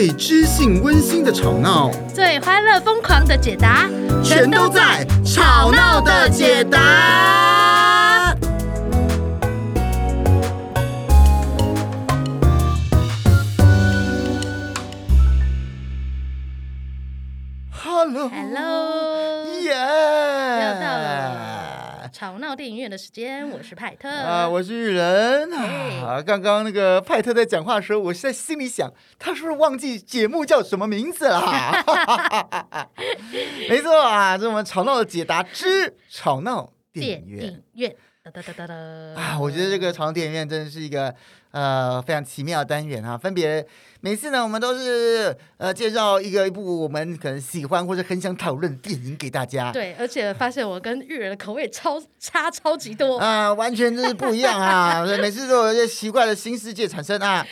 最知性温馨的吵闹，最欢乐疯狂的解答，全都在《吵闹的解答》。Hello，Hello，吵闹电影院的时间，我是派特啊，我是玉人。啊，刚刚那个派特在讲话的时候，我是在心里想，他是不是忘记节目叫什么名字了？没错啊，这是我们吵闹的解答之吵闹电影院。电影院哒哒哒哒哒啊，我觉得这个吵闹电影院真的是一个呃非常奇妙的单元啊，分别。每次呢，我们都是呃介绍一个一部我们可能喜欢或者很想讨论的电影给大家。对，而且发现我跟玉人的口味超差超级多啊、呃，完全就是不一样啊！每次都有一些奇怪的新世界产生啊。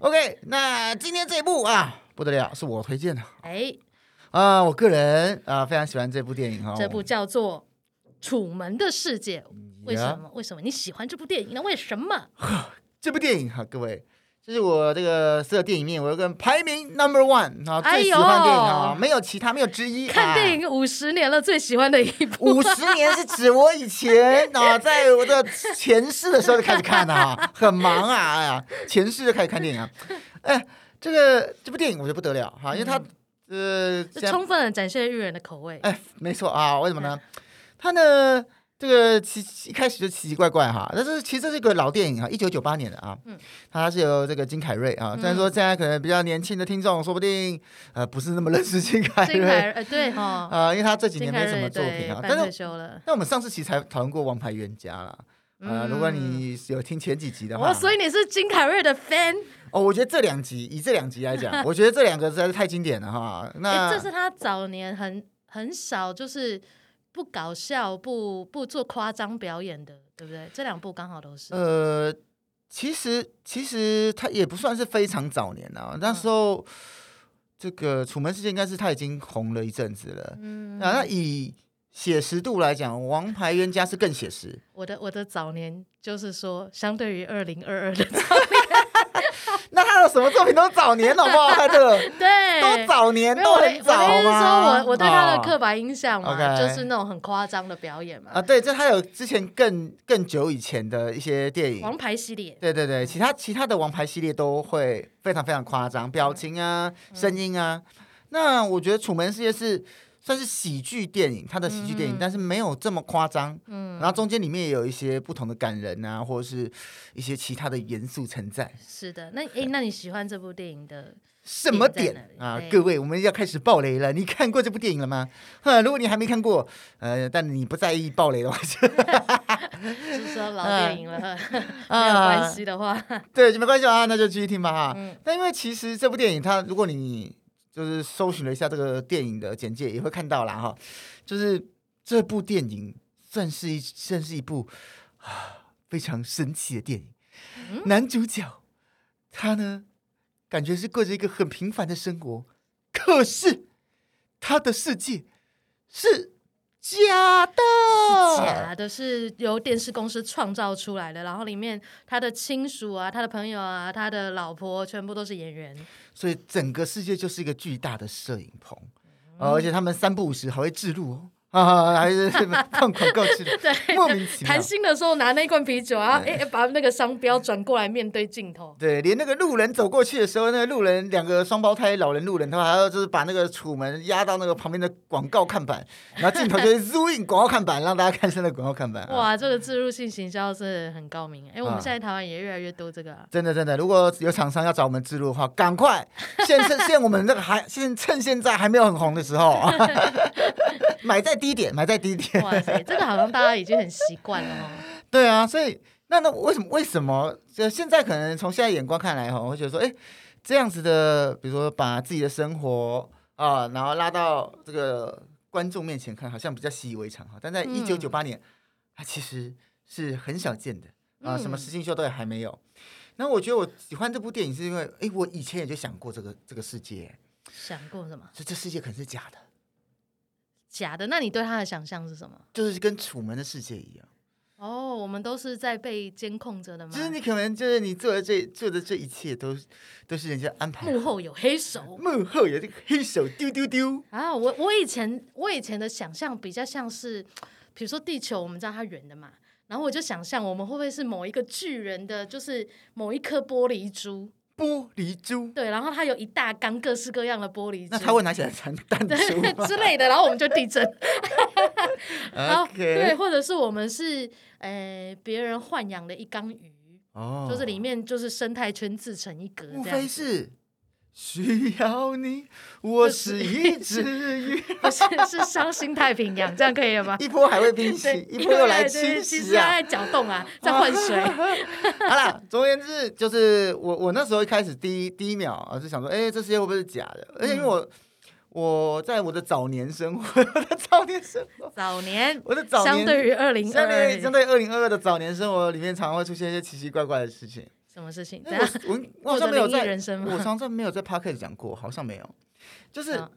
OK，那今天这一部啊不得了，是我推荐的。哎，啊、呃，我个人啊、呃、非常喜欢这部电影哈。这部叫做《楚门的世界》，为什么？为什么你喜欢这部电影呢？为什么？这部电影哈，各位。这是我这个所有电影里面，我有个排名 number one 啊，最喜欢电影啊，没有其他，没有之一。看电影五十年了，最喜欢的一部。五十年是指我以前啊，在我的前世的时候就开始看的啊，很忙啊，哎呀，前世就开始看电影啊。哎，这个这部电影我觉得不得了哈，因为它呃，充分的展现玉人的口味。哎，没错啊，为什么呢？它呢？这个奇一开始就奇奇怪怪哈，但是其实这是一个老电影啊，一九九八年的啊，嗯，他是由这个金凯瑞啊，虽然说现在可能比较年轻的听众说不定呃不是那么认识金凯瑞，金凯瑞对哈，啊，因为他这几年没什么作品啊，但是那我们上次其实才讨论过《王牌冤家》了，啊，如果你有听前几集的话，哦，所以你是金凯瑞的 fan 哦，我觉得这两集以这两集来讲，我觉得这两个实在是太经典了哈，那这是他早年很很少就是。不搞笑，不不做夸张表演的，对不对？这两部刚好都是。呃，其实其实他也不算是非常早年啊，那时候、嗯、这个《楚门世界》应该是他已经红了一阵子了。嗯，那以写实度来讲，《王牌冤家》是更写实。我的我的早年就是说，相对于二零二二的早年。那他的什么作品都早年，好不好？他的 对，都早年，都很早嘛？我的意思是说我我对他的刻板印象嘛，哦、就是那种很夸张的表演嘛。啊，对，就他有之前更更久以前的一些电影，王牌系列。对对对，其他其他的王牌系列都会非常非常夸张，表情啊，嗯、声音啊。那我觉得《楚门世界》是。算是喜剧电影，它的喜剧电影，嗯、但是没有这么夸张。嗯，然后中间里面也有一些不同的感人啊，或者是一些其他的元素存在。是的，那诶，那你喜欢这部电影的什么点啊？各位，我们要开始爆雷了。你看过这部电影了吗？哈，如果你还没看过，呃，但你不在意爆雷的话，就是说老 电影了，啊、没有关系的话，对，就没关系啊，那就继续听吧哈。嗯，但因为其实这部电影，它如果你就是搜寻了一下这个电影的简介，也会看到啦哈。就是这部电影算是一算是一部啊非常神奇的电影。嗯、男主角他呢，感觉是过着一个很平凡的生活，可是他的世界是假的，是假的，是由电视公司创造出来的。然后里面他的亲属啊，他的朋友啊，他的老婆全部都是演员。所以整个世界就是一个巨大的摄影棚，而且他们三不五时还会置入哦。啊，还是放广告去的，对，莫名其妙。谈心的时候拿那一罐啤酒啊，哎，把那个商标转过来面对镜头。对，连那个路人走过去的时候，那个路人两个双胞胎老人路人，他还要就是把那个楚门压到那个旁边的广告看板，然后镜头就 zoom in 广告看板，让大家看现在广告看板。哇，这个自入性行销是很高明。哎，我们现在台湾也越来越多这个。真的真的，如果有厂商要找我们自入的话，赶快，现趁现我们那个还现趁现在还没有很红的时候。买在低点，买在低点。哇塞，这个好像大家已经很习惯了哦。对啊，所以那那为什么为什么？就现在可能从现在眼光看来哈，我会觉得说，哎，这样子的，比如说把自己的生活啊，然后拉到这个观众面前看，好像比较习以为常哈。但在一九九八年，它其实是很少见的啊，什么实境秀都还没有。那我觉得我喜欢这部电影，是因为哎，我以前也就想过这个这个世界，想过什么？这这世界可能是假的。假的？那你对他的想象是什么？就是跟楚门的世界一样哦，我们都是在被监控着的吗？就是你可能就是你做的这做的这一切都都是人家安排。幕后有黑手，幕后有这个黑手丢丢丢。啊，我我以前我以前的想象比较像是，比如说地球，我们知道它圆的嘛，然后我就想象我们会不会是某一个巨人的，就是某一颗玻璃珠。玻璃珠，对，然后它有一大缸各式各样的玻璃珠，那他会拿起来弹弹珠 之类的，然后我们就地震。然后对，或者是我们是呃别人豢养的一缸鱼，哦，就是里面就是生态圈自成一格，无非是。需要你，我是一只鱼，不是是伤心太平洋，这样可以了吗？一波还未平息，一波又来侵袭啊！在搅动啊，在换水。好了，总而言之，就是我我那时候一开始第一第一秒啊，就想说，哎、欸，这世界会不会是假的？而且因为我、嗯、我在我的早年生活，我的早年生活，早年，我的早年，相对于二零二二，相对于二零二二的早年生活里面，常常会出现一些奇奇怪怪的事情。什么事情？我我 我好像没有在，我好像没有在 Podcast 讲过，好像没有。就是、哦、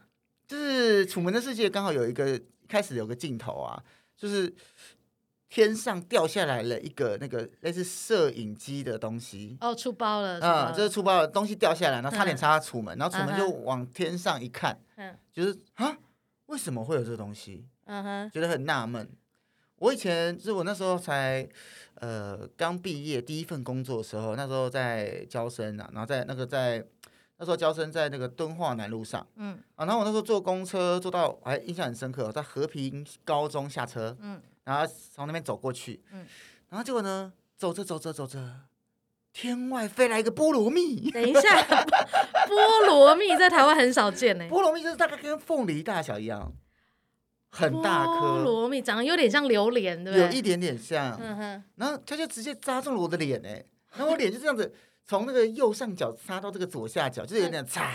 就是《楚门的世界》刚好有一个开始有个镜头啊，就是天上掉下来了一个那个类似摄影机的东西。哦，出包了啊！这、嗯、是出包了，东西掉下来，然后差点插到楚门，嗯、然后楚门就往天上一看，嗯，就是啊，为什么会有这个东西？嗯哼，觉得很纳闷。我以前就是我那时候才。呃，刚毕业第一份工作的时候，那时候在交生啊，然后在那个在那时候交生在那个敦化南路上，嗯，啊，然后我那时候坐公车坐到，还印象很深刻，在和平高中下车，嗯，然后从那边走过去，嗯，然后结果呢，走着走着走着，天外飞来一个菠萝蜜，等一下，菠萝蜜在台湾很少见呢，菠萝蜜就是大概跟凤梨大小一样。很大颗菠萝蜜，长得有点像榴莲，对不对？有一点点像。嗯哼。然后它就直接扎中了我的脸，哎，然后我脸就这样子，从那个右上角插到这个左下角，就是有点擦。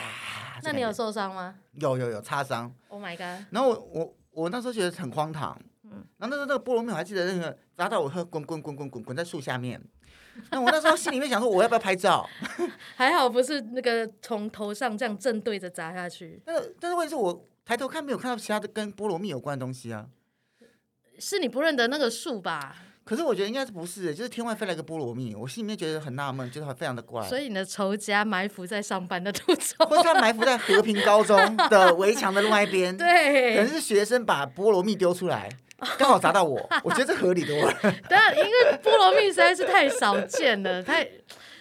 那你有受伤吗？有有有擦伤。Oh my god！然后我我我那时候觉得很荒唐。嗯。然后那时候那个菠萝蜜，我还记得那个砸到我，滚滚滚滚滚滚在树下面。那我那时候心里面想说，我要不要拍照？还好不是那个从头上这样正对着砸下去。但是但是问题是我。抬头看没有看到其他的跟菠萝蜜有关的东西啊？是你不认得那个树吧？可是我觉得应该是不是，就是天外飞来个菠萝蜜，我心里面觉得很纳闷，觉得非常的怪。所以你的仇家埋伏在上班的途中，或者他埋伏在和平高中的围墙的另外一边，对，可能是学生把菠萝蜜丢出来，刚好砸到我，我觉得这合理多了。对啊，因为菠萝蜜实在是太少见了，太。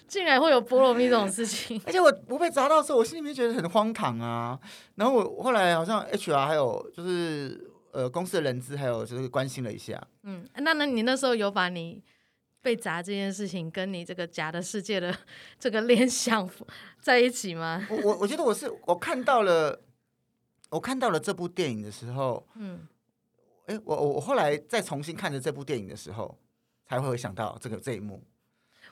竟然会有菠萝蜜这种事情，而且我我被砸到的时候，我心里面觉得很荒唐啊。然后我后来好像 HR 还有就是呃公司的人资还有就是关心了一下。嗯，那那你那时候有把你被砸这件事情跟你这个假的世界的这个联想在一起吗？我我我觉得我是我看到了我看到了这部电影的时候，嗯，哎，我我我后来再重新看着这部电影的时候，才会想到这个这一幕。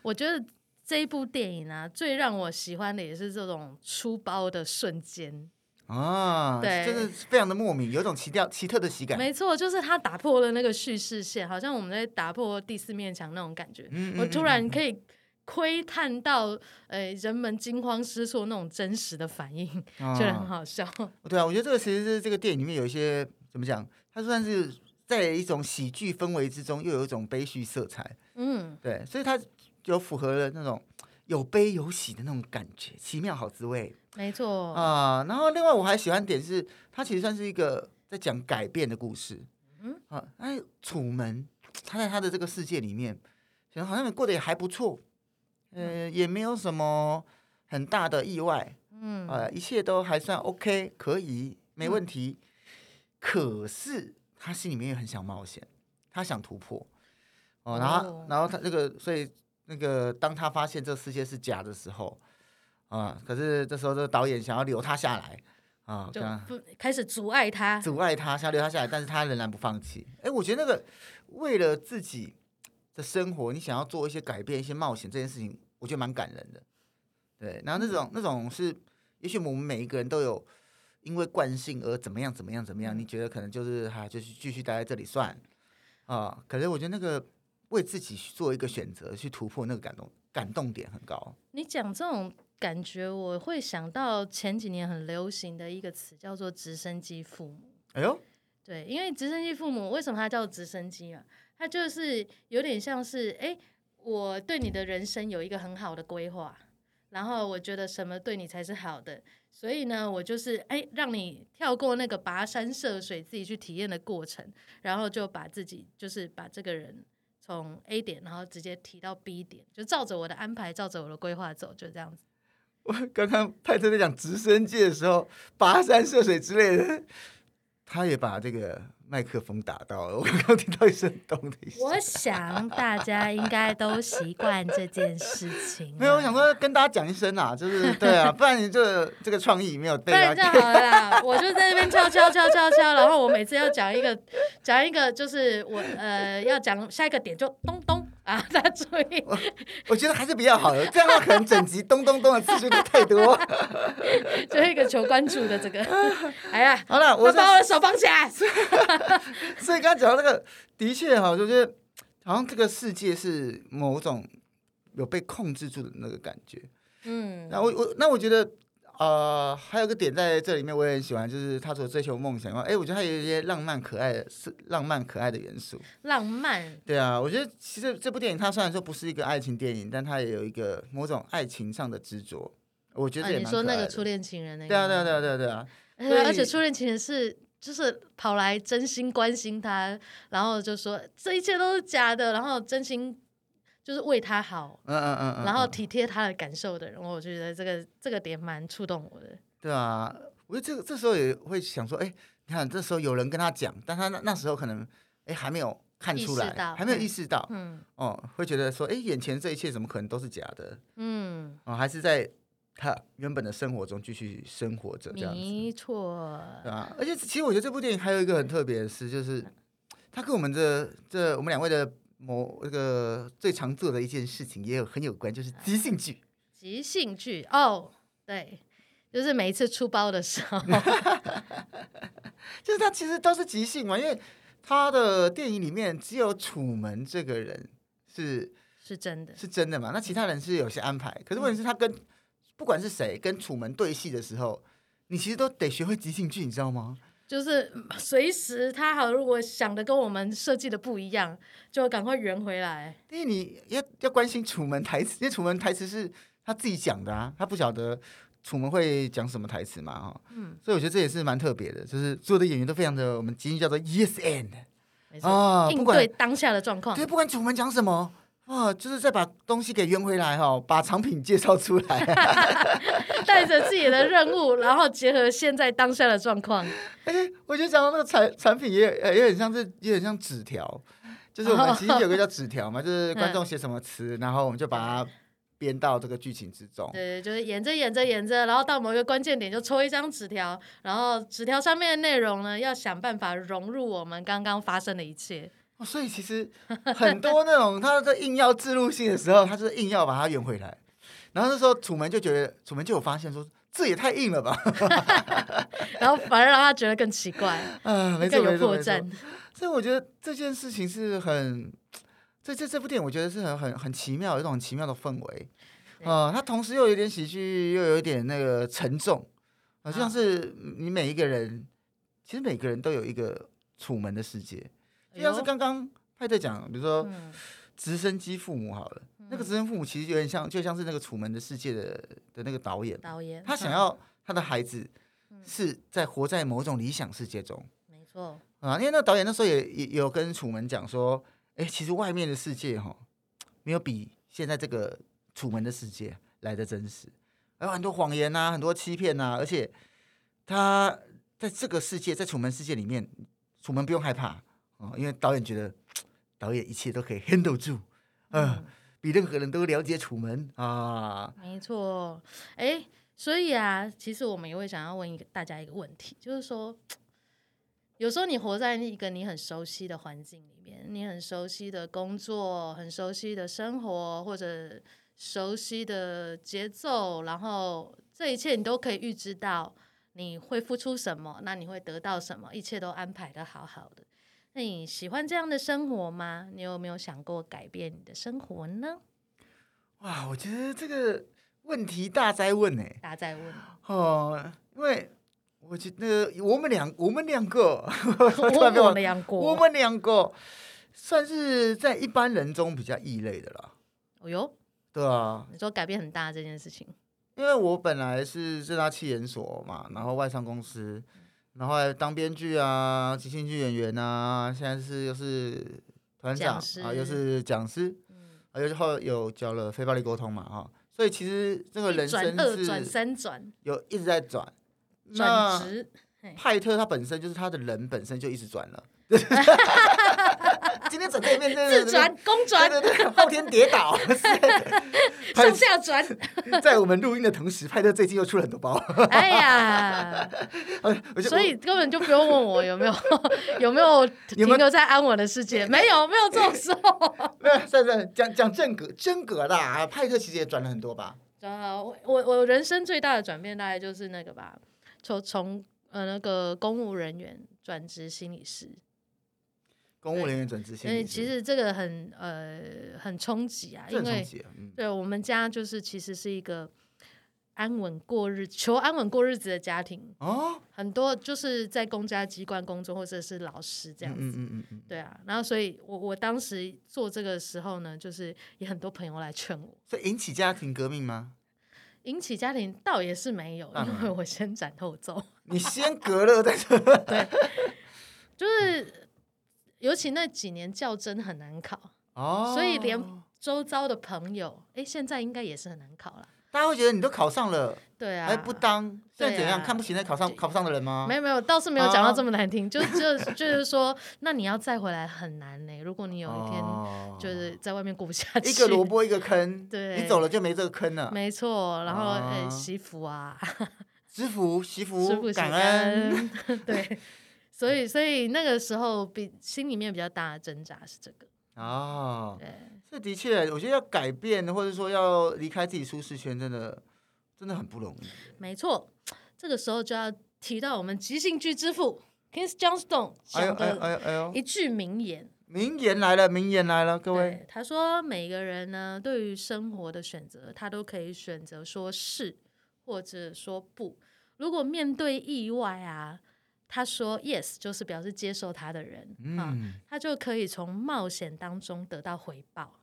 我觉得。这一部电影啊，最让我喜欢的也是这种出包的瞬间啊，对，真的非常的莫名，有一种奇调、奇特的喜感。没错，就是他打破了那个叙事线，好像我们在打破第四面墙那种感觉。嗯，我突然可以窥探到，呃，人们惊慌失措那种真实的反应，觉得很好笑。对啊，我觉得这个其实是这个电影里面有一些怎么讲，它算是在一种喜剧氛围之中，又有一种悲剧色彩。嗯，对，所以它。就符合了那种有悲有喜的那种感觉，奇妙好滋味。没错啊，然后另外我还喜欢点是，它其实算是一个在讲改变的故事。嗯啊，哎，楚门他在他的这个世界里面，觉得好像过得也还不错，呃，也没有什么很大的意外。嗯啊，一切都还算 OK，可以没问题。嗯、可是他心里面也很想冒险，他想突破。哦，然后、哦、然后他那个所以。那个，当他发现这世界是假的时候，啊，可是这时候这个导演想要留他下来，啊，就不开始阻碍他，阻碍他，想要留他下来，但是他仍然不放弃。哎，我觉得那个为了自己的生活，你想要做一些改变、一些冒险，这件事情，我觉得蛮感人的。对，然后那种那种是，也许我们每一个人都有因为惯性而怎么样怎么样怎么样，你觉得可能就是哈，就是继续待在这里算，啊，可是我觉得那个。为自己做一个选择，去突破那个感动，感动点很高。你讲这种感觉，我会想到前几年很流行的一个词，叫做“直升机父母”。哎呦，对，因为直升机父母为什么它叫直升机啊？它就是有点像是，哎、欸，我对你的人生有一个很好的规划，然后我觉得什么对你才是好的，所以呢，我就是哎、欸，让你跳过那个跋山涉水自己去体验的过程，然后就把自己就是把这个人从 A 点，然后直接提到 B 点，就照着我的安排，照着我的规划走，就这样子。我刚刚派特在讲直升机的时候，跋山涉水之类的，他也把这个麦克风打到了。我刚刚听到一声咚的一声。我想大家应该都习惯这件事情。没有，我想说跟大家讲一声啊，就是对啊，不然你这这个创意没有对。不然这样好了啦，我就在那边敲敲敲敲敲，然后我每次要讲一个讲一个，就是我呃要讲下一个点就咚咚。啊，大家注意！我我觉得还是比较好的，这样的话可能整集咚咚咚的次数就太多。就一个求关注的这个，哎呀，好了，我把我的手放起来。所以刚刚讲到这个，的确哈，就是好像这个世界是某种有被控制住的那个感觉。嗯，那我我那我觉得。呃，还有个点在这里面，我也很喜欢，就是他所追求梦想。哎，我觉得他有一些浪漫可爱的，是浪漫可爱的元素。浪漫。对啊，我觉得其实这部电影它虽然说不是一个爱情电影，但它也有一个某种爱情上的执着。我觉得你说那个初恋情人那个？对啊，对啊，对啊，对啊，对啊。而且初恋情人是就是跑来真心关心他，然后就说这一切都是假的，然后真心。就是为他好，嗯嗯嗯，然后体贴他的感受的人，我觉得这个这个点蛮触动我的。对啊，我觉得这个这时候也会想说，哎，你看这时候有人跟他讲，但他那那时候可能哎还没有看出来，还没有意识到，嗯，哦，会觉得说，哎，眼前这一切怎么可能都是假的？嗯，哦，还是在他原本的生活中继续生活着，这样子。没错。对啊，而且其实我觉得这部电影还有一个很特别的事，就是他跟我们的这我们两位的。某那个最常做的一件事情也有很有关，就是即兴剧。即兴剧哦，对，就是每一次出包的时候，就是他其实都是即兴嘛，因为他的电影里面只有楚门这个人是是真的，是真的嘛。那其他人是有些安排，可是问题是，他跟不管是谁跟楚门对戏的时候，你其实都得学会即兴剧，你知道吗？就是随时他好，如果想的跟我们设计的不一样，就赶快圆回来。因为你要要关心楚门台词，因为楚门台词是他自己讲的啊，他不晓得楚门会讲什么台词嘛，哈，嗯，所以我觉得这也是蛮特别的，就是所有的演员都非常的，我们即兴叫做 yes and，啊，应对当下的状况，对，不管楚门讲什么。哇，就是再把东西给圆回来哈，把产品介绍出来，带着自己的任务，然后结合现在当下的状况。哎、欸，我觉得讲到那个产产品也也很像是，也很像纸条，就是我们其实有个叫纸条嘛，就是观众写什么词，然后我们就把它编到这个剧情之中。对，就是演着演着演着，然后到某一个关键点就抽一张纸条，然后纸条上面的内容呢，要想办法融入我们刚刚发生的一切。哦，所以其实很多那种他在硬要自入性的时候，他就是硬要把它圆回来。然后那时候楚门就觉得，楚门就有发现说，这也太硬了吧。然后反而让他觉得更奇怪，啊，没错没错没错。所以我觉得这件事情是很，这这这部电影我觉得是很很很奇妙，有一种很奇妙的氛围。啊、呃，它同时又有点喜剧，又有一点那个沉重，好像是你每一个人，其实每个人都有一个楚门的世界。就像是刚刚派特讲，比如说直升机父母好了，嗯、那个直升父母其实有点像，就像是那个《楚门的世界》的的那个导演，导演。他想要他的孩子是在活在某种理想世界中，没错。啊，因为那个导演那时候也也有跟楚门讲说，哎、欸，其实外面的世界哈，没有比现在这个楚门的世界来的真实，还有很多谎言呐，很多欺骗呐，而且他在这个世界，在楚门世界里面，楚门不用害怕。哦，因为导演觉得导演一切都可以 handle 住，嗯、呃，比任何人都了解楚门啊。没错，哎，所以啊，其实我们也会想要问一个大家一个问题，就是说，有时候你活在一个你很熟悉的环境里面，你很熟悉的工作，很熟悉的生活，或者熟悉的节奏，然后这一切你都可以预知到你会付出什么，那你会得到什么，一切都安排的好好的。那你喜欢这样的生活吗？你有没有想过改变你的生活呢？哇，我觉得这个问题大在问呢，大在问哦，因为我觉得我们两我们两个，我们两个，我们两个算是在一般人中比较异类的啦。哦哟，对啊，你说改变很大这件事情，因为我本来是政大企研所嘛，然后外商公司，然后还当编剧啊，即兴剧演员啊，现在是又是团长啊，又是讲师，嗯，而且后有教了非暴力沟通嘛，哈，所以其实这个人生是转二转三转，有一直在转，转职。派特他本身就是他的人本身就一直转了。今天整对面自转公转，对对对，后天跌倒，向下转。在我们录音的同时，派特最近又出了很多包。哎呀，所以根本就不用问我有没有有没有停留在安稳的世界，没有没有这种时候。没有，算算讲讲正格真格的啊，派特其实也转了很多吧。啊，我我我人生最大的转变大概就是那个吧，从从。呃，那个公务人员转职心理师，公务人员转职心理师，所以其实这个很呃很冲击啊，因为、嗯、对我们家就是其实是一个安稳过日求安稳过日子的家庭哦，很多就是在公家机关工作或者是老师这样子，嗯嗯嗯嗯，对啊，然后所以我我当时做这个时候呢，就是也很多朋友来劝我，所以引起家庭革命吗？引起家庭倒也是没有，因为我先斩后奏。你先隔了。对，就是尤其那几年较真很难考，哦，所以连周遭的朋友，哎，现在应该也是很难考了。大家会觉得你都考上了，对啊，还不当，现在怎样？看不起那考上考不上的人吗？没有没有，倒是没有讲到这么难听，就就就是说，那你要再回来很难呢。如果你有一天就是在外面过不下去，一个萝卜一个坑，对，你走了就没这个坑了。没错，然后哎，媳妇啊，师傅媳妇感恩，对，所以所以那个时候比心里面比较大的挣扎是这个。哦，对，这的确，我觉得要改变，或者说要离开自己舒适圈，真的真的很不容易。没错，这个时候就要提到我们即兴剧之父 Kings Johnstone 讲的一句名言。名言来了，名言来了，各位。他说：“每个人呢，对于生活的选择，他都可以选择说是，或者说不。如果面对意外啊。”他说：“Yes，就是表示接受他的人，嗯、啊，他就可以从冒险当中得到回报，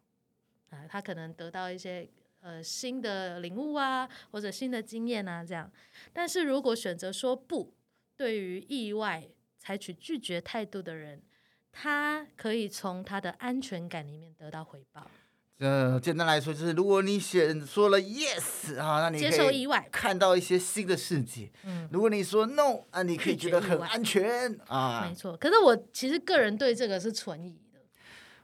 啊，他可能得到一些呃新的领悟啊，或者新的经验啊，这样。但是如果选择说不，对于意外采取拒绝态度的人，他可以从他的安全感里面得到回报。”呃，简单来说就是，如果你选说了 yes 啊，那你可以接受意外，看到一些新的世界。嗯，如果你说 no 啊，你可以觉得很安全啊。没错，可是我其实个人对这个是存疑的。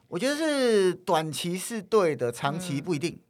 我觉得是短期是对的，长期不一定。嗯、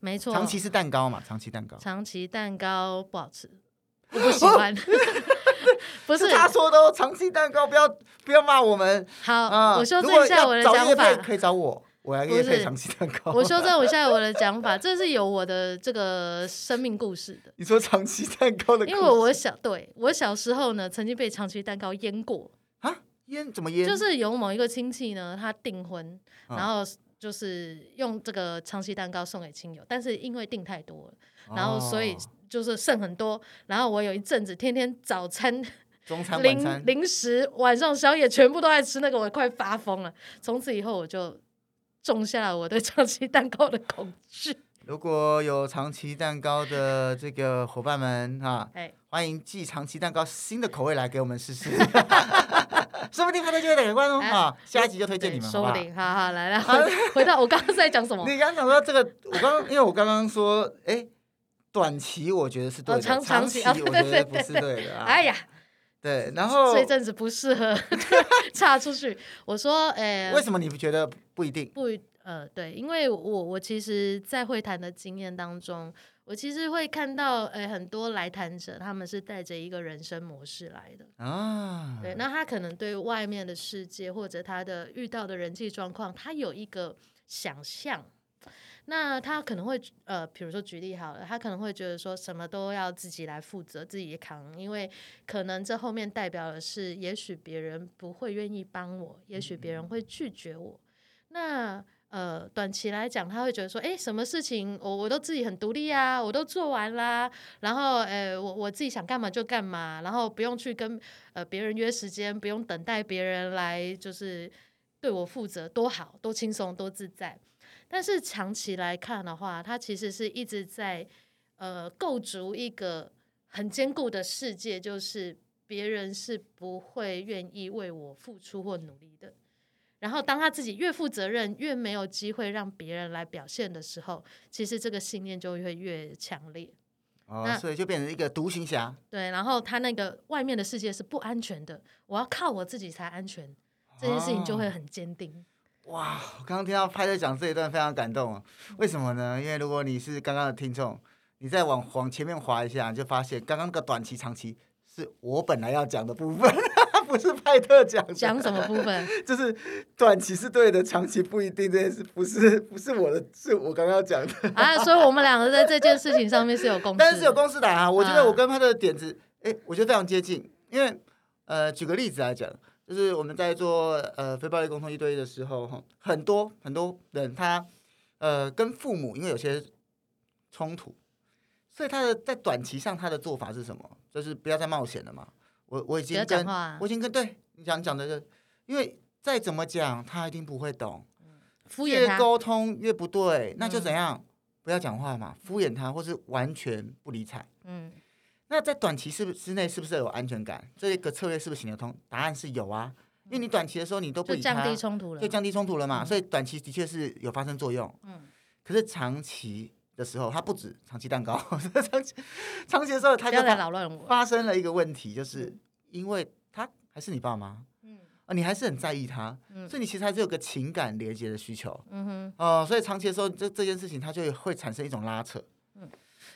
没错，长期是蛋糕嘛，长期蛋糕。长期蛋糕不好吃，我不喜欢。不是，是他说的哦，长期蛋糕不要不要骂我们。好，嗯、我修正一下我的想法，可以找我。我还可以配长期蛋糕。我修正一下我的讲法，这是有我的这个生命故事的。你说长期蛋糕的故事？因为我小对我小时候呢，曾经被长期蛋糕淹过啊？淹怎么淹？就是有某一个亲戚呢，他订婚，然后就是用这个长期蛋糕送给亲友，但是因为订太多了，然后所以就是剩很多。然后我有一阵子天天早餐、中餐、晚餐、零食、晚上宵夜全部都在吃那个，我快发疯了。从此以后我就。种下了我对长期蛋糕的恐惧。如果有长期蛋糕的这个伙伴们哈，哎，欢迎寄长期蛋糕新的口味来给我们试试，说不定他就会改观哦哈。下一集就推荐你们，说不定。好好来来，回到我刚刚在讲什么？你刚刚讲说这个，我刚刚因为我刚刚说，哎，短期我觉得是对的，长长期我觉得不是对的。哎呀，对，然后这一阵子不适合 岔出去。我说，哎，为什么你不觉得？不一定，不呃对，因为我我其实，在会谈的经验当中，我其实会看到，诶，很多来谈者他们是带着一个人生模式来的啊，对，那他可能对外面的世界或者他的遇到的人际状况，他有一个想象，那他可能会呃，比如说举例好了，他可能会觉得说什么都要自己来负责，自己扛，因为可能这后面代表的是，也许别人不会愿意帮我，也许别人会拒绝我。那呃，短期来讲，他会觉得说，哎，什么事情我我都自己很独立啊，我都做完啦，然后，呃，我我自己想干嘛就干嘛，然后不用去跟呃别人约时间，不用等待别人来，就是对我负责，多好，多轻松，多自在。但是长期来看的话，他其实是一直在呃构筑一个很坚固的世界，就是别人是不会愿意为我付出或努力的。然后当他自己越负责任，越没有机会让别人来表现的时候，其实这个信念就会越强烈。哦，那所以就变成一个独行侠。对，然后他那个外面的世界是不安全的，我要靠我自己才安全，这件事情就会很坚定。哇，我刚刚听到派特讲这一段非常感动，为什么呢？因为如果你是刚刚的听众，你再往往前面滑一下，你就发现刚刚个短期、长期是我本来要讲的部分，不是派特讲的。讲什么部分？就是短期是对的，长期不一定。这件事不是不是我的，是我刚刚讲的啊。所以我们两个在这件事情上面是有共识，但是是有共识的啊。我觉得我跟派特的点子，哎、啊，我觉得非常接近。因为呃，举个例子来讲。就是我们在做呃非暴力沟通一对一的时候，哈，很多很多人他呃跟父母因为有些冲突，所以他的在短期上他的做法是什么？就是不要再冒险了嘛。我我已经跟我已经跟对你讲讲的是，因为再怎么讲他一定不会懂，敷衍他，越沟通越不对，那就怎样？不要讲话嘛，敷衍他，或是完全不理睬。嗯。那在短期是不之内是不是有安全感？这个策略是不是行得通？答案是有啊，因为你短期的时候你都不理他，就降低冲突了，就降低冲突了嘛。所以短期的确是有发生作用。嗯，可是长期的时候，它不止长期蛋糕，长期长期的时候，它就发生了一个问题，就是因为他还是你爸妈，嗯啊，你还是很在意他，所以你其实还是有个情感连接的需求，嗯哼，哦，所以长期的时候，这这件事情它就会产生一种拉扯，嗯。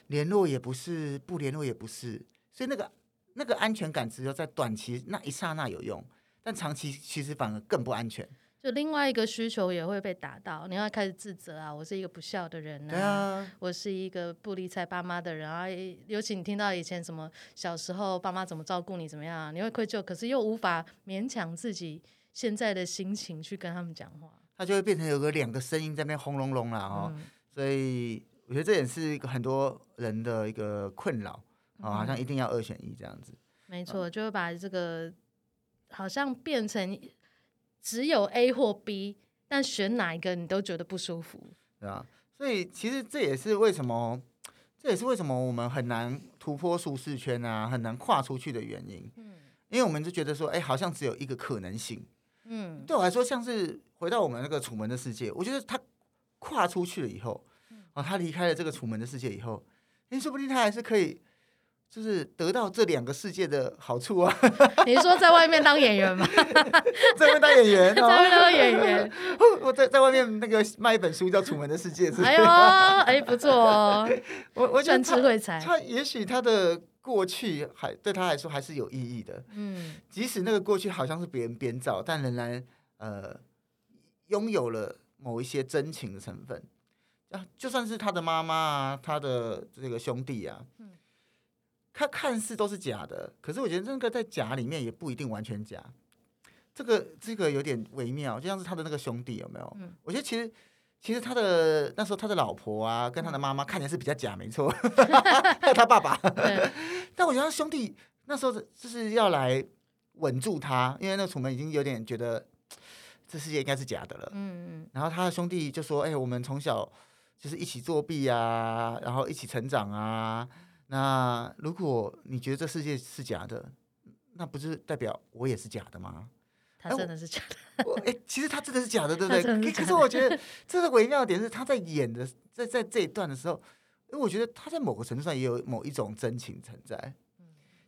联络也不是，不联络也不是，所以那个那个安全感只有在短期那一刹那有用，但长期其实反而更不安全。就另外一个需求也会被打到，你要开始自责啊，我是一个不孝的人啊，啊我是一个不理睬爸妈的人啊。尤其你听到以前什么小时候爸妈怎么照顾你怎么样，你会愧疚，可是又无法勉强自己现在的心情去跟他们讲话，他就会变成有个两个声音在那边轰隆隆了哦，嗯、所以。我觉得这也是一个很多人的一个困扰啊，好像一定要二选一这样子。没错，就会把这个好像变成只有 A 或 B，但选哪一个你都觉得不舒服，对啊？所以其实这也是为什么，这也是为什么我们很难突破舒适圈啊，很难跨出去的原因。嗯，因为我们就觉得说，哎，好像只有一个可能性。嗯，对我来说，像是回到我们那个楚门的世界，我觉得他跨出去了以后。哦，他离开了这个楚门的世界以后，哎，说不定他还是可以，就是得到这两个世界的好处啊。你说在外面当演员吗？在外面当演员，在外面当演员。我在在外面那个卖一本书叫《楚门的世界》是。哎呦，哎，不错哦。我我觉得智慧财。他也许他的过去还对他来说还是有意义的。嗯。即使那个过去好像是别人编造，但仍然呃拥有了某一些真情的成分。啊，就算是他的妈妈啊，他的这个兄弟啊，嗯，他看似都是假的，可是我觉得那个在假里面也不一定完全假，这个这个有点微妙，就像是他的那个兄弟有没有？嗯，我觉得其实其实他的那时候他的老婆啊，跟他的妈妈看起来是比较假，没错，还有他爸爸，对但我觉得他兄弟那时候就是要来稳住他，因为那楚门已经有点觉得 这世界应该是假的了，嗯嗯，然后他的兄弟就说：“哎、欸，我们从小。”就是一起作弊啊，然后一起成长啊。那如果你觉得这世界是假的，那不是代表我也是假的吗？他真的是假的。我哎，其实他真的是假的，对不对？可是我觉得这个微妙的点是，他在演的在在这一段的时候，因为我觉得他在某个程度上也有某一种真情存在。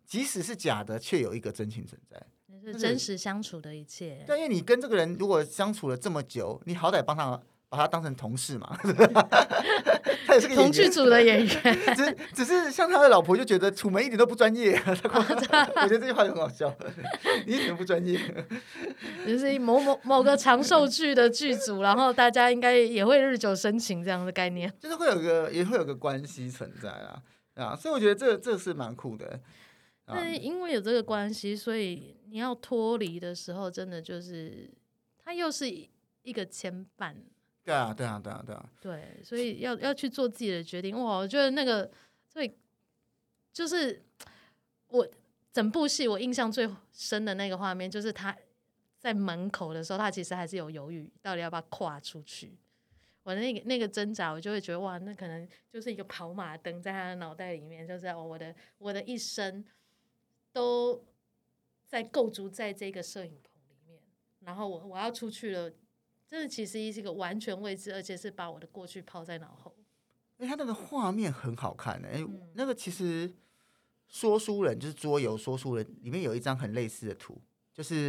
即使是假的，却有一个真情存在，是真实相处的一切。但因为你跟这个人如果相处了这么久，你好歹帮他。把他当成同事嘛 他也是个同剧组的演员。只只是像他的老婆就觉得楚门一点都不专业，我觉得这句话很好笑。你一点都不专业，就是某某某个长寿剧的剧组，然后大家应该也会日久生情这样的概念，就是会有个也会有个关系存在啊啊，所以我觉得这这是蛮酷的。那因为有这个关系，所以你要脱离的时候，真的就是他又是一个牵绊。对啊，对啊，对啊，对啊。对，所以要要去做自己的决定。哇，我觉得那个最就是我整部戏我印象最深的那个画面，就是他在门口的时候，他其实还是有犹豫，到底要不要跨出去。我的那个那个挣扎，我就会觉得哇，那可能就是一个跑马灯在他的脑袋里面，就是我的我的一生都在构筑在这个摄影棚里面，然后我我要出去了，这其实是一个完全未知，而且是把我的过去抛在脑后。哎，他那个画面很好看哎，嗯、那个其实说书人就是桌游说书人里面有一张很类似的图。就是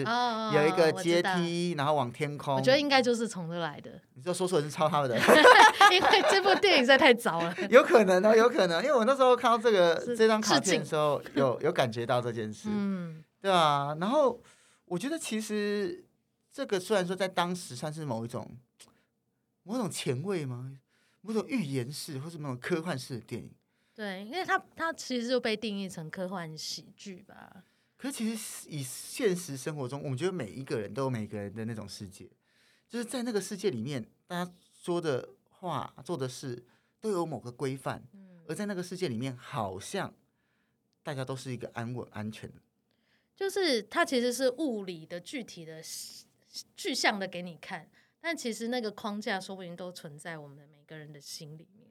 有一个阶梯，然后往天空。我觉得应该就是从这来的。你说说书人是抄他们的？因为这部电影实在太早了。有可能哦，有可能，因为我那时候看到这个这张卡片的时候，有有感觉到这件事。嗯，对啊。然后我觉得其实这个虽然说在当时算是某一种某种前卫吗？某种预言式或是某种科幻式的电影。对，因为它它其实就被定义成科幻喜剧吧。可是，其实以现实生活中，我们觉得每一个人都有每个人的那种世界，就是在那个世界里面，大家说的话、做的事都有某个规范，而在那个世界里面，好像大家都是一个安稳、安全的。就是它其实是物理的、具体的、具象的给你看，但其实那个框架说不定都存在我们每个人的心里面。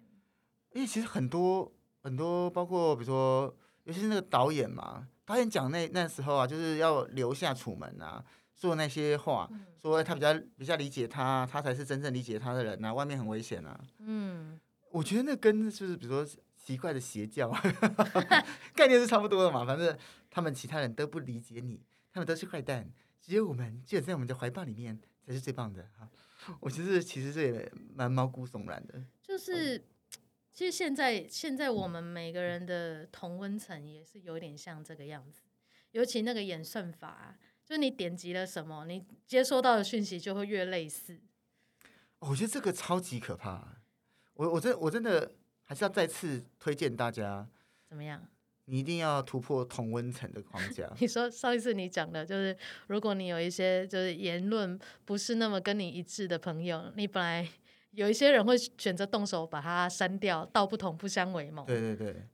因为其实很多很多，包括比如说，尤其是那个导演嘛。导演讲那那时候啊，就是要留下楚门啊，说那些话，嗯、说他比较比较理解他，他才是真正理解他的人啊，外面很危险啊。嗯，我觉得那跟就是比如说奇怪的邪教 概念是差不多的嘛，反正他们其他人都不理解你，他们都是坏蛋，只有我们只有在我们的怀抱里面才是最棒的哈。我其实其实这也蛮毛骨悚然的，就是。嗯其实现在，现在我们每个人的同温层也是有点像这个样子，尤其那个演算法，就是你点击了什么，你接收到的讯息就会越类似。我觉得这个超级可怕。我我真我真的还是要再次推荐大家，怎么样？你一定要突破同温层的框架。你说上一次你讲的就是，如果你有一些就是言论不是那么跟你一致的朋友，你本来。有一些人会选择动手把它删掉，道不同不相为谋。对对对，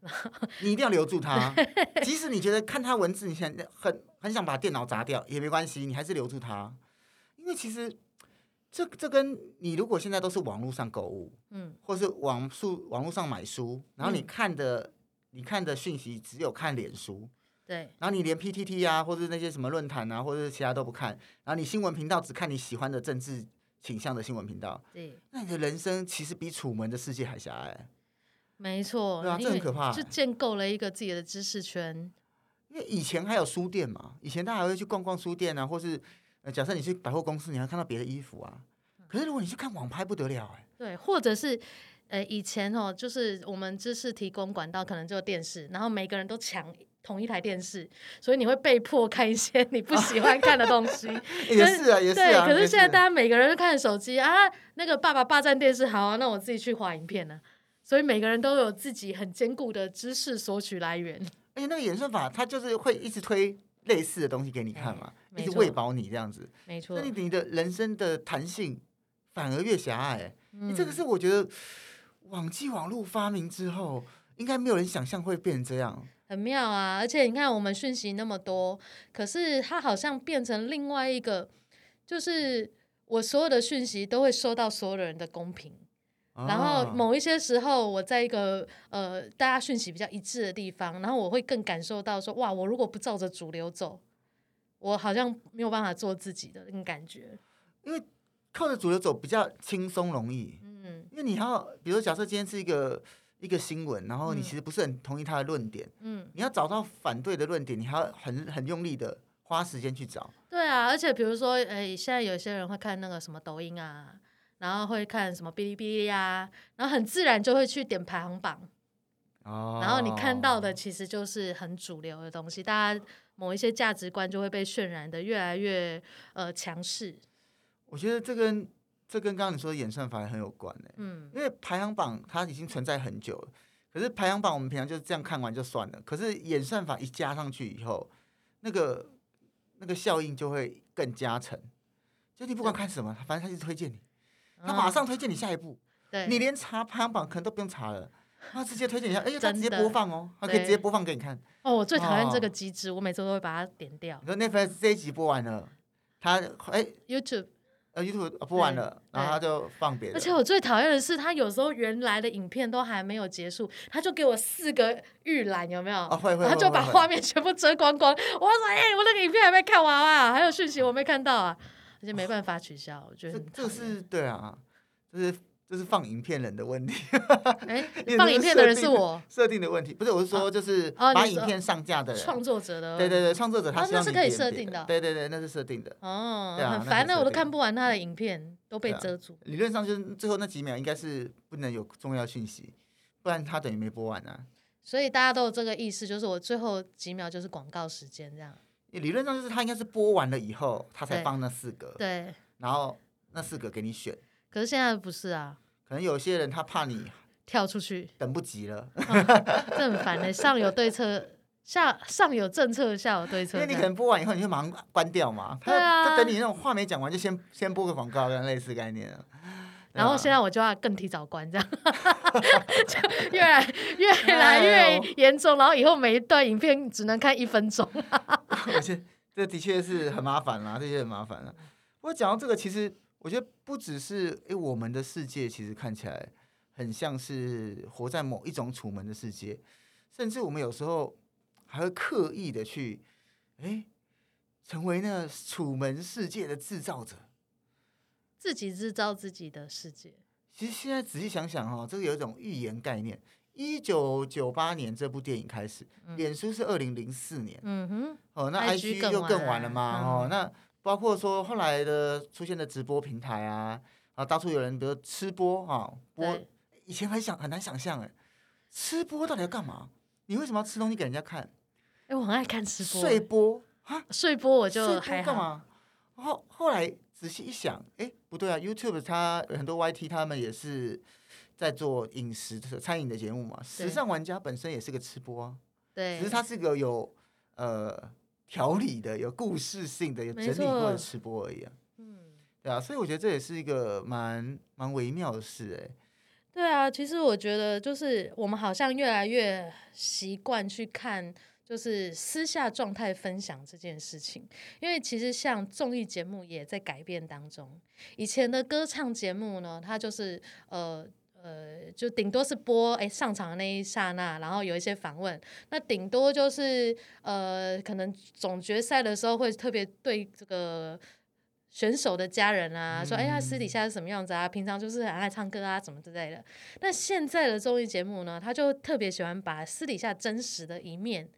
你一定要留住他，即使你觉得看他文字，你想很很想把电脑砸掉也没关系，你还是留住他，因为其实这这跟你如果现在都是网络上购物，嗯，或是网速网络上买书，然后你看的、嗯、你看的讯息只有看脸书，对，然后你连 PTT 啊，或者那些什么论坛啊，或者其他都不看，然后你新闻频道只看你喜欢的政治。倾向的新闻频道，对，那你的人生其实比楚门的世界还狭隘。没错，对啊，这很可怕。就建构了一个自己的知识圈。因为以前还有书店嘛，以前大家还会去逛逛书店啊，或是假设你去百货公司，你还看到别的衣服啊。可是如果你去看网拍，不得了哎。对，或者是呃，以前哦，就是我们知识提供管道可能就电视，然后每个人都抢。同一台电视，所以你会被迫看一些你不喜欢看的东西。也是啊，也是啊。对，可是现在大家每个人都看手机啊，那个爸爸霸占电视，好啊，那我自己去划影片呢。所以每个人都有自己很坚固的知识索取来源。而且那个演算法，它就是会一直推类似的东西给你看嘛，一直喂饱你这样子。没错。那你你的人生的弹性反而越狭隘。嗯。这个是我觉得网际网络发明之后，应该没有人想象会变成这样。很妙啊，而且你看，我们讯息那么多，可是它好像变成另外一个，就是我所有的讯息都会收到所有的人的公平，啊、然后某一些时候，我在一个呃大家讯息比较一致的地方，然后我会更感受到说，哇，我如果不照着主流走，我好像没有办法做自己的那种感觉，因为靠着主流走比较轻松容易，嗯，因为你要，比如说假设今天是一个。一个新闻，然后你其实不是很同意他的论点，嗯，你要找到反对的论点，你还要很很用力的花时间去找。对啊，而且比如说，哎，现在有些人会看那个什么抖音啊，然后会看什么哔哩哔哩呀，然后很自然就会去点排行榜，哦，然后你看到的其实就是很主流的东西，大家某一些价值观就会被渲染的越来越呃强势。我觉得这跟。这跟刚刚你说的演算法也很有关呢，嗯，因为排行榜它已经存在很久了，可是排行榜我们平常就是这样看完就算了，可是演算法一加上去以后，那个那个效应就会更加成，就你不管看什么，反正他就推荐你，他马上推荐你下一步，对，你连查排行榜可能都不用查了，他直接推荐一下，哎，他直接播放哦，他可以直接播放给你看。哦，我最讨厌这个机制，我每次都会把它点掉。你说 Netflix 这一集播完了。他哎，YouTube。呃，YouTube 播完了，然后他就放别的。而且我最讨厌的是，他有时候原来的影片都还没有结束，他就给我四个预览，有没有？哦，会会。他就把画面全部遮光光。我说：“哎，我那个影片还没看完啊，还有讯息我没看到啊，而且没办法取消。”我觉得这是对啊，就是。这是放影片人的问题，哎，放影片的人是我设定的问题，不是，我是说就是把影片上架的人，创作者的，对对对，创作者他那是可以设定的，对对对，那是设定的，哦，很烦的，我都看不完他的影片，都被遮住。理论上就是最后那几秒应该是不能有重要讯息，不然他等于没播完啊。所以大家都有这个意思，就是我最后几秒就是广告时间这样。理论上就是他应该是播完了以后，他才放那四格，对，然后那四格给你选。可是现在不是啊，可能有些人他怕你跳出去，等不及了，这很烦的。上有对策，下上有政策，下有对策。因为你可能播完以后，你就马上关掉嘛。对啊，他等你那种话没讲完，就先先播个广告，跟类似概念。然后现在我就要更提早关，这样 就越来越来越严重。然后以后每一段影片只能看一分钟。而且这的确是很麻烦啦，这些很麻烦了。不过讲到这个，其实。我觉得不只是哎、欸，我们的世界其实看起来很像是活在某一种楚门的世界，甚至我们有时候还会刻意的去哎、欸，成为那楚门世界的制造者，自己制造自己的世界。其实现在仔细想想哈，这个有一种预言概念。一九九八年这部电影开始，嗯、脸书是二零零四年，嗯哼，哦，那 IG 就更晚了嘛，嗯、哦，那。包括说后来的出现的直播平台啊，啊，到处有人比如吃播啊，播以前很想很难想象哎，吃播到底要干嘛？你为什么要吃东西给人家看？哎，我很爱看吃播。睡播啊？睡播我就还干嘛？后后来仔细一想，哎，不对啊，YouTube 它很多 YT 他们也是在做饮食的餐饮的节目嘛。时尚玩家本身也是个吃播啊，对，只是它是个有呃。条理的、有故事性的、有整理过的吃播而已啊，嗯，对啊，所以我觉得这也是一个蛮蛮微妙的事哎。对啊，其实我觉得就是我们好像越来越习惯去看，就是私下状态分享这件事情，因为其实像综艺节目也在改变当中。以前的歌唱节目呢，它就是呃。呃，就顶多是播哎上场的那一刹那，然后有一些访问，那顶多就是呃，可能总决赛的时候会特别对这个选手的家人啊，说哎，呀私底下是什么样子啊？平常就是很爱唱歌啊，什么之类的。那现在的综艺节目呢，他就特别喜欢把私底下真实的一面。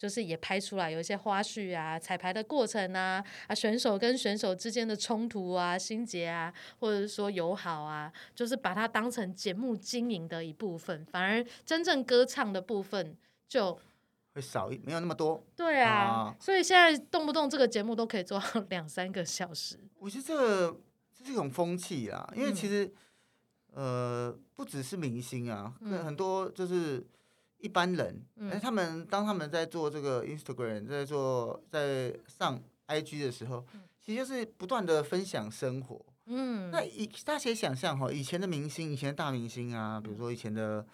就是也拍出来有一些花絮啊，彩排的过程啊，啊选手跟选手之间的冲突啊、心结啊，或者是说友好啊，就是把它当成节目经营的一部分，反而真正歌唱的部分就会少一，没有那么多。对啊，啊所以现在动不动这个节目都可以做到 两三个小时。我觉得这个这是一种风气啊，因为其实、嗯、呃不只是明星啊，嗯、很多就是。一般人，哎，他们当他们在做这个 Instagram，在做在上 IG 的时候，其实就是不断的分享生活。嗯，那以大家可以想象哈，以前的明星，以前的大明星啊，比如说以前的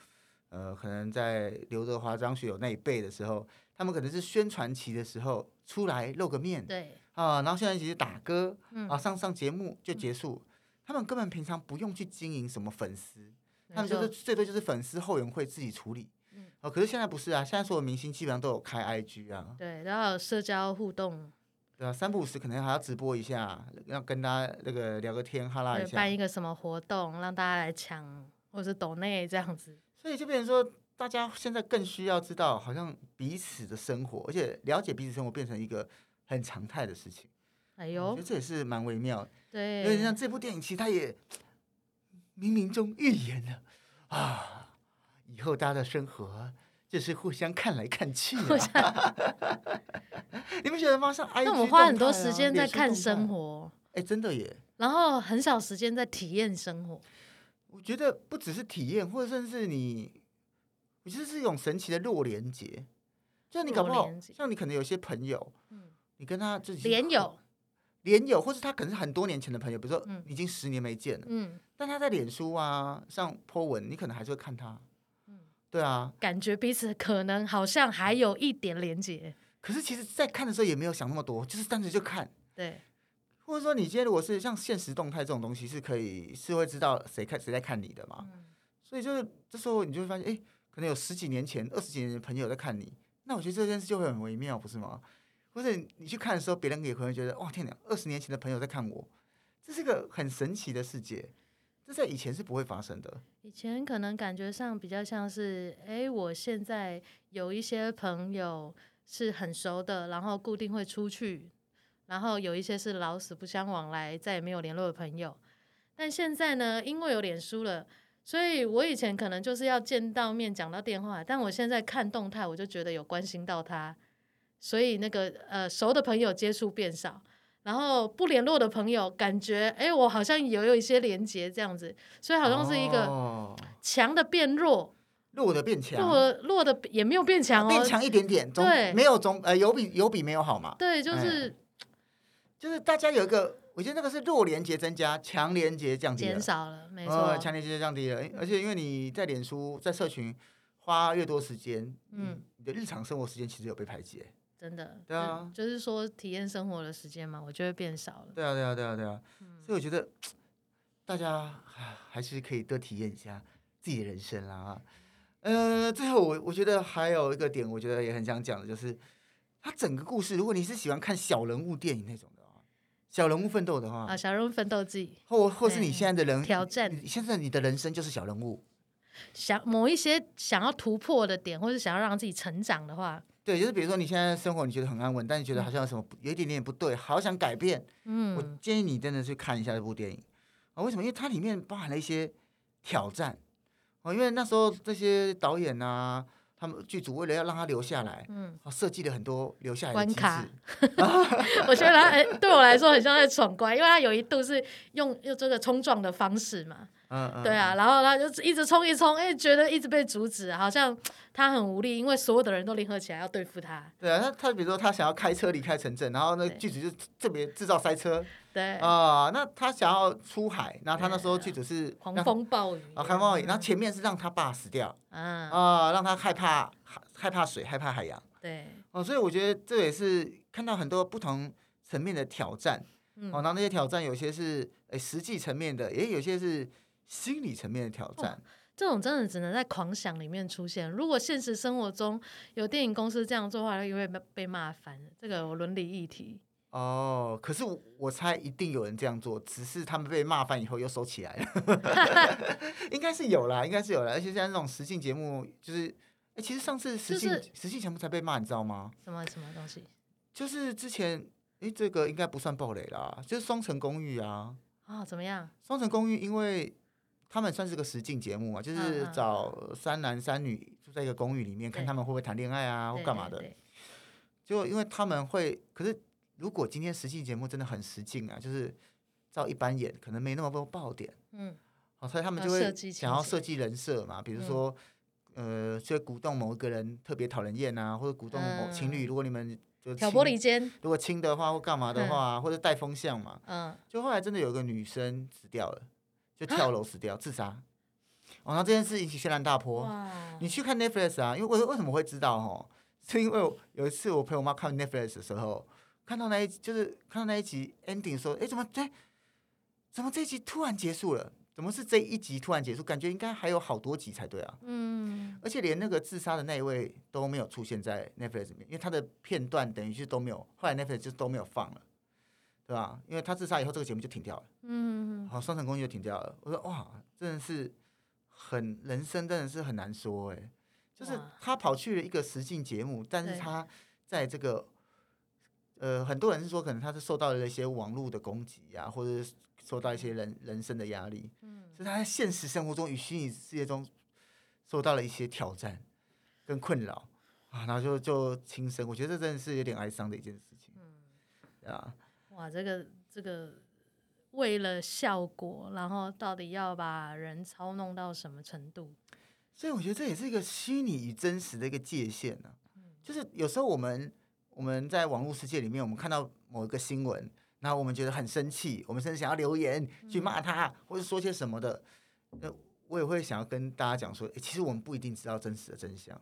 呃，可能在刘德华、张学友那一辈的时候，他们可能是宣传期的时候出来露个面，对。啊，然后现在其实打歌啊，上上节目就结束，他们根本平常不用去经营什么粉丝，他们就是最多就是粉丝后援会自己处理。哦，可是现在不是啊，现在所有明星基本上都有开 IG 啊，对，然后有社交互动，对啊，三不五时可能还要直播一下，要跟大家那个聊个天，哈拉一下，办一个什么活动，让大家来抢，或者是抖内这样子，所以就变成说，大家现在更需要知道，好像彼此的生活，而且了解彼此生活变成一个很常态的事情。哎呦，我觉得这也是蛮微妙的，对，因为像这部电影，其实它也冥冥中预言了啊。以后大家的生活 就是互相看来看去，啊，你们觉得吗？像 IG 那我们花很多时间在看生活，哎，真的耶。然后很少时间在体验生活。我觉得不只是体验，或者甚至你，我觉得是一种神奇的弱连结。就你搞不好，像你可能有些朋友，嗯，你跟他自己连友，连友，或是他可能是很多年前的朋友，比如说已经十年没见了，嗯，但他在脸书啊上 po 文，你可能还是会看他。对啊，感觉彼此可能好像还有一点连接。可是其实，在看的时候也没有想那么多，就是单纯就看。对，或者说你今天如果是像现实动态这种东西，是可以是会知道谁看谁在看你的嘛？嗯、所以就是这时候你就会发现，哎，可能有十几年前、二十几年的朋友在看你，那我觉得这件事就会很微妙，不是吗？或者你去看的时候，别人也可能觉得，哇，天哪，二十年前的朋友在看我，这是个很神奇的世界。这在以前是不会发生的。以前可能感觉上比较像是，哎，我现在有一些朋友是很熟的，然后固定会出去，然后有一些是老死不相往来，再也没有联络的朋友。但现在呢，因为有脸书了，所以我以前可能就是要见到面讲到电话，但我现在看动态，我就觉得有关心到他，所以那个呃熟的朋友接触变少。然后不联络的朋友，感觉哎，我好像有有一些连接这样子，所以好像是一个强的变弱，弱的变强，弱弱的也没有变强哦，变强一点点，对，没有总呃有比有比没有好嘛，对，就是就是大家有一个，我觉得那个是弱连接增加，强连接降低减少了，没错，强连接降低了，而且因为你在脸书在社群花越多时间，嗯，你的日常生活时间其实有被排挤。真的，对啊，就是说体验生活的时间嘛，我就会变少了。对啊，对啊，对啊，对啊。嗯、所以我觉得大家还是可以多体验一下自己的人生啦啊。呃，最后我我觉得还有一个点，我觉得也很想讲的，就是它整个故事，如果你是喜欢看小人物电影那种的话，小人物奋斗的话啊，小人物奋斗记，或或是你现在的人挑战，现在你的人生就是小人物，想某一些想要突破的点，或是想要让自己成长的话。对，就是比如说你现在生活你觉得很安稳，但你觉得好像有什么有一点点不对，好想改变。嗯，我建议你真的去看一下这部电影啊。为什么？因为它里面包含了一些挑战哦。因为那时候这些导演啊，他们剧组为了要让他留下来，嗯，设计了很多留下来的关卡。我觉得他哎，对我来说很像在闯关，因为他有一度是用用这个冲撞的方式嘛。嗯，嗯，对啊，然后他就一直冲，一直冲，哎，觉得一直被阻止，好像他很无力，因为所有的人都联合起来要对付他。对啊，他他比如说他想要开车离开城镇，然后那剧组就特别制造塞车。对啊，那他想要出海，然后他那时候剧组是狂风暴雨啊，狂风暴雨，然后前面是让他爸死掉，嗯啊，让他害怕害怕水，害怕海洋。对，哦，所以我觉得这也是看到很多不同层面的挑战。嗯，哦，然后那些挑战有些是诶实际层面的，也有些是。心理层面的挑战，哦，这种真的只能在狂想里面出现。如果现实生活中有电影公司这样做的话，就会被被骂翻。这个伦理议题。哦，可是我猜一定有人这样做，只是他们被骂翻以后又收起来了。应该是有啦，应该是有啦。而且像那种实境节目，就是，哎，其实上次实境实境节目才被骂，你知道吗？什么什么东西？就是之前，哎，这个应该不算暴雷啦，就是《双城公寓》啊。啊，哦，怎么样？《双城公寓》因为。他们算是个实境节目嘛，就是找三男三女住在一个公寓里面，看他们会不会谈恋爱啊，或干嘛的。就因为他们会，可是如果今天实境节目真的很实境啊，就是照一般演，可能没那么多爆点。嗯，好，所以他们就会想要设计人设嘛，比如说，呃，就鼓动某一个人特别讨人厌啊，或者鼓动某情侣，如果你们就挑拨离间，如果亲的话或干嘛的话，或者带风向嘛。嗯，就后来真的有个女生死掉了。就跳楼死掉，啊、自杀。哦，然后这件事引起轩然大波。你去看 Netflix 啊？因为为为什么会知道？哦，是因为有一次我陪我妈看 Netflix 的时候，看到那一就是看到那一集 ending 说，哎，怎么这，怎么这一集突然结束了？怎么是这一集突然结束？感觉应该还有好多集才对啊。嗯。而且连那个自杀的那一位都没有出现在 Netflix 里面，因为他的片段等于是都没有，后来 Netflix 就都没有放了。对吧？因为他自杀以后，这个节目就停掉了。嗯，好，双城公寓就停掉了。我说哇，真的是很人生，真的是很难说哎。就是他跑去了一个实境节目，但是他在这个呃，很多人是说可能他是受到了一些网络的攻击啊，或者是受到一些人人生的压力。嗯，所以他在现实生活中与虚拟世界中受到了一些挑战跟困扰啊，然后就就轻生。我觉得这真的是有点哀伤的一件事情。嗯，啊。哇，这个这个为了效果，然后到底要把人操弄到什么程度？所以我觉得这也是一个虚拟与真实的一个界限呢、就是有时候我们我们在网络世界里面，我们看到某一个新闻，然后我们觉得很生气，我们甚至想要留言去骂他，嗯、或者说些什么的。那我也会想要跟大家讲说，其实我们不一定知道真实的真相，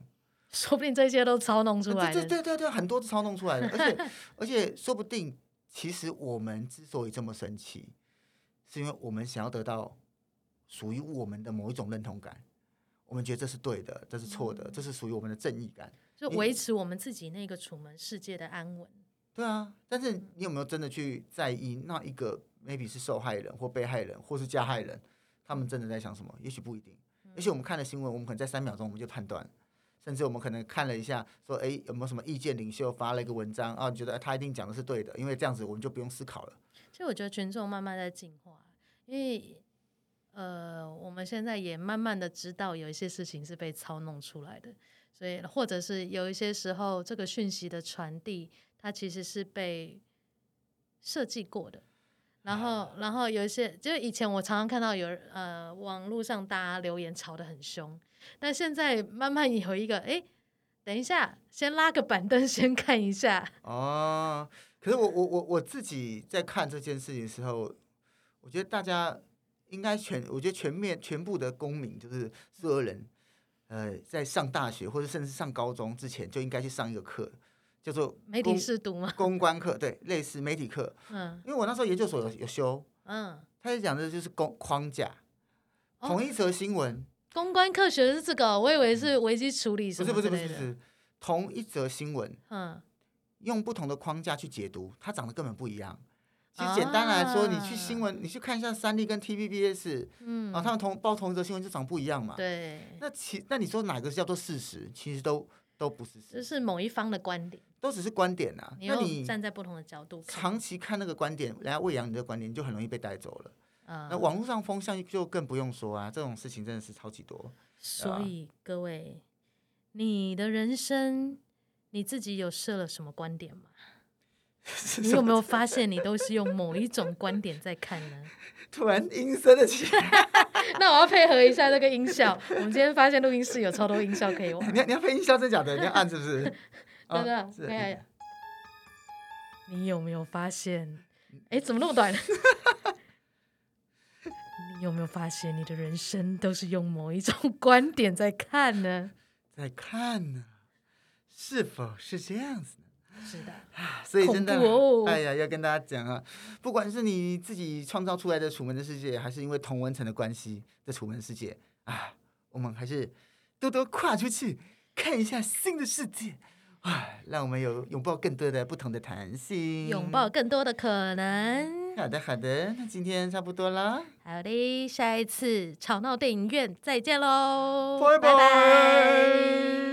说不定这些都操弄出来的。对对对对，很多都操弄出来的，而且 而且说不定。其实我们之所以这么神奇，是因为我们想要得到属于我们的某一种认同感，我们觉得这是对的，这是错的，嗯、这是属于我们的正义感，就维持我们自己那个楚门世界的安稳。对啊，但是你有没有真的去在意那一个 maybe 是受害人或被害人或是加害人，他们真的在想什么？也许不一定。也许我们看了新闻，我们可能在三秒钟我们就判断，甚至我们可能看了一下，说哎有没有什么意见领袖发了一个文章啊，觉得他一定讲的是对的，因为这样子我们就不用思考了。其实我觉得群众慢慢在进化，因为呃我们现在也慢慢的知道有一些事情是被操弄出来的，所以或者是有一些时候这个讯息的传递。它其实是被设计过的，然后，然后有一些，就是以前我常常看到有呃，网络上大家留言吵得很凶，但现在慢慢有一个，哎，等一下，先拉个板凳，先看一下。哦，可是我我我我自己在看这件事情的时候，我觉得大家应该全，我觉得全面全部的公民就是所有人，呃，在上大学或者甚至上高中之前就应该去上一个课。叫做媒体试读吗？公关课，对，类似媒体课。嗯，因为我那时候研究所有有修，嗯，他就讲的就是公框架，同一则新闻。公关课学的是这个，我以为是危机处理什么。不是不是不是，同一则新闻，嗯，用不同的框架去解读，它长得根本不一样。其实简单来说，你去新闻，你去看一下三立跟 TVBS，嗯，啊，他们同报同一则新闻就长不一样嘛。对。那其那你说哪个是叫做事实？其实都都不是事。这是某一方的观点。都只是观点呐，那你站在不同的角度，长期看那个观点，人家喂养你的观点，你就很容易被带走了。嗯，那网络上风向就更不用说啊，这种事情真的是超级多。所以各位，你的人生你自己有设了什么观点吗？你有没有发现你都是用某一种观点在看呢？突然阴森了起来。那我要配合一下这个音效。我们今天发现录音室有超多音效可以玩。你要你要配音效真假的？你要按是不是？真的，哎，你有没有发现？哎，怎么那么短？你有没有发现，你的人生都是用某一种 观点在看呢？在看呢？是否是这样子呢？是的啊，所以真的，哎呀，要跟大家讲啊，不管是你自己创造出来的楚门的世界，还是因为同文层的关系的楚门世界啊，我们还是多多跨出去看一下新的世界。唉，让我们有拥抱更多的不同的弹性，拥抱更多的可能。好的，好的，那今天差不多啦。好的，下一次吵闹电影院再见喽，拜拜。